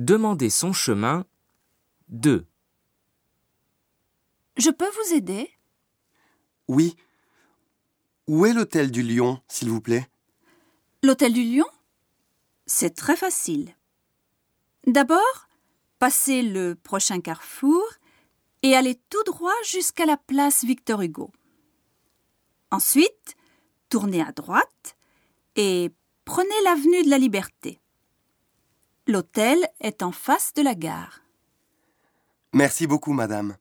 Demandez son chemin 2. Je peux vous aider? Oui. Où est l'hôtel du Lion, s'il vous plaît? L'hôtel du Lion? C'est très facile. D'abord, passez le prochain carrefour et allez tout droit jusqu'à la place Victor Hugo. Ensuite, tournez à droite et prenez l'avenue de la Liberté. L'hôtel est en face de la gare. Merci beaucoup, madame.